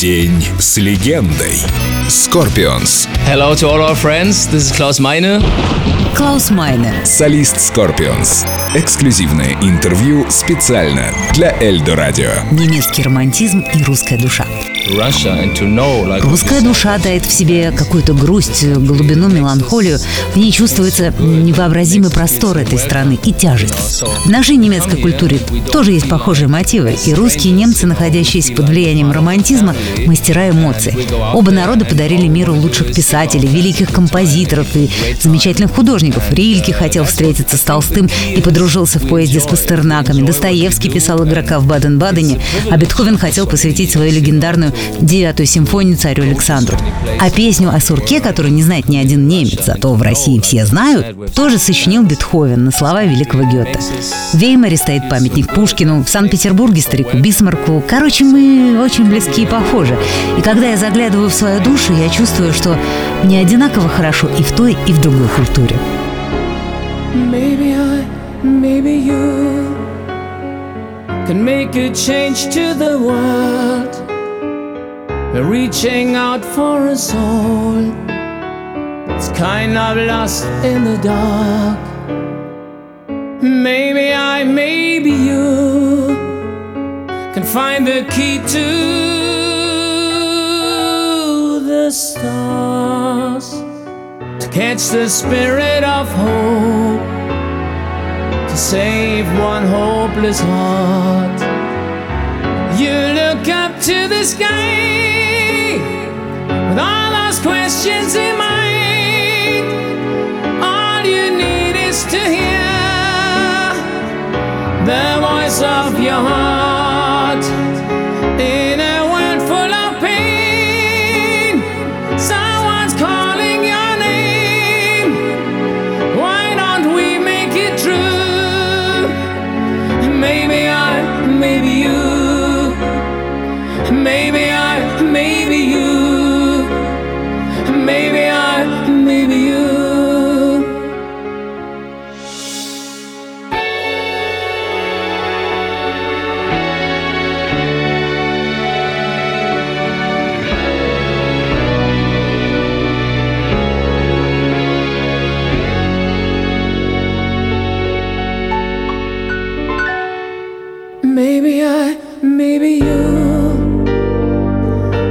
День с легендой. Scorpions. Hello to all our friends. This is Klaus Meine. Клаус Майне. Солист Scorpions. Эксклюзивное интервью специально для Эльдо Радио. Немецкий романтизм и русская душа. Русская душа дает в себе какую-то грусть, глубину, меланхолию. В ней чувствуется невообразимый простор этой страны и тяжесть. В нашей немецкой культуре тоже есть похожие мотивы. И русские и немцы, находящиеся под влиянием романтизма, мастера эмоций. Оба народа подарили миру лучших писателей, великих композиторов и замечательных художников. Рильке хотел встретиться с Толстым и подружился в поезде с Пастернаками. Достоевский писал игрока в Баден-Бадене, а Бетховен хотел посвятить свою легендарную девятую симфонию царю Александру. А песню о сурке, которую не знает ни один немец, а то в России все знают, тоже сочинил Бетховен на слова великого Гёте. В Веймаре стоит памятник Пушкину, в Санкт-Петербурге старику Бисмарку. Короче, мы очень близки и похожи. И когда я заглядываю в свою душу, я чувствую, что мне одинаково хорошо и в той, и в другой культуре. Maybe I, maybe you can make a change to the world. Reaching out for a soul It's kind of lost in the dark. Maybe I, maybe you can find the key to the stars to catch the spirit of hope, to save one hopeless heart. You look up to the sky those questions in mind. All you need is to hear the voice of your heart Maybe I, maybe you. Maybe I, maybe you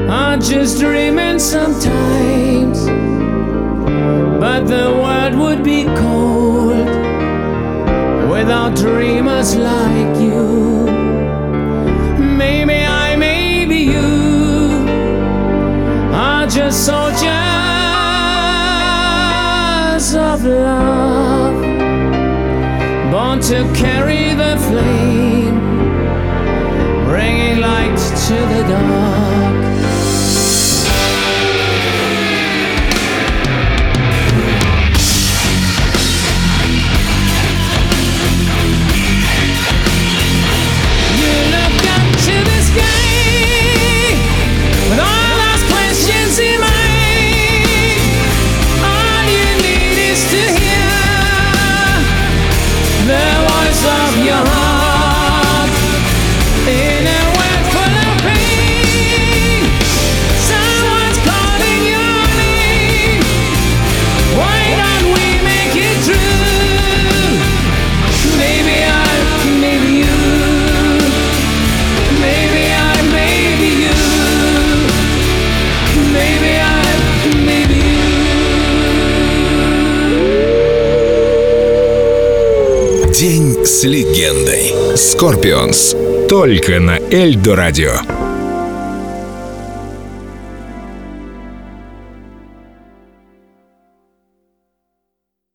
are just dreaming sometimes. But the world would be cold without dreamers like you. Maybe I, maybe you are just soldiers of love, born to carry the flame bringing light to the dark. День с легендой. Scorpions. Только на Эльдо Радио.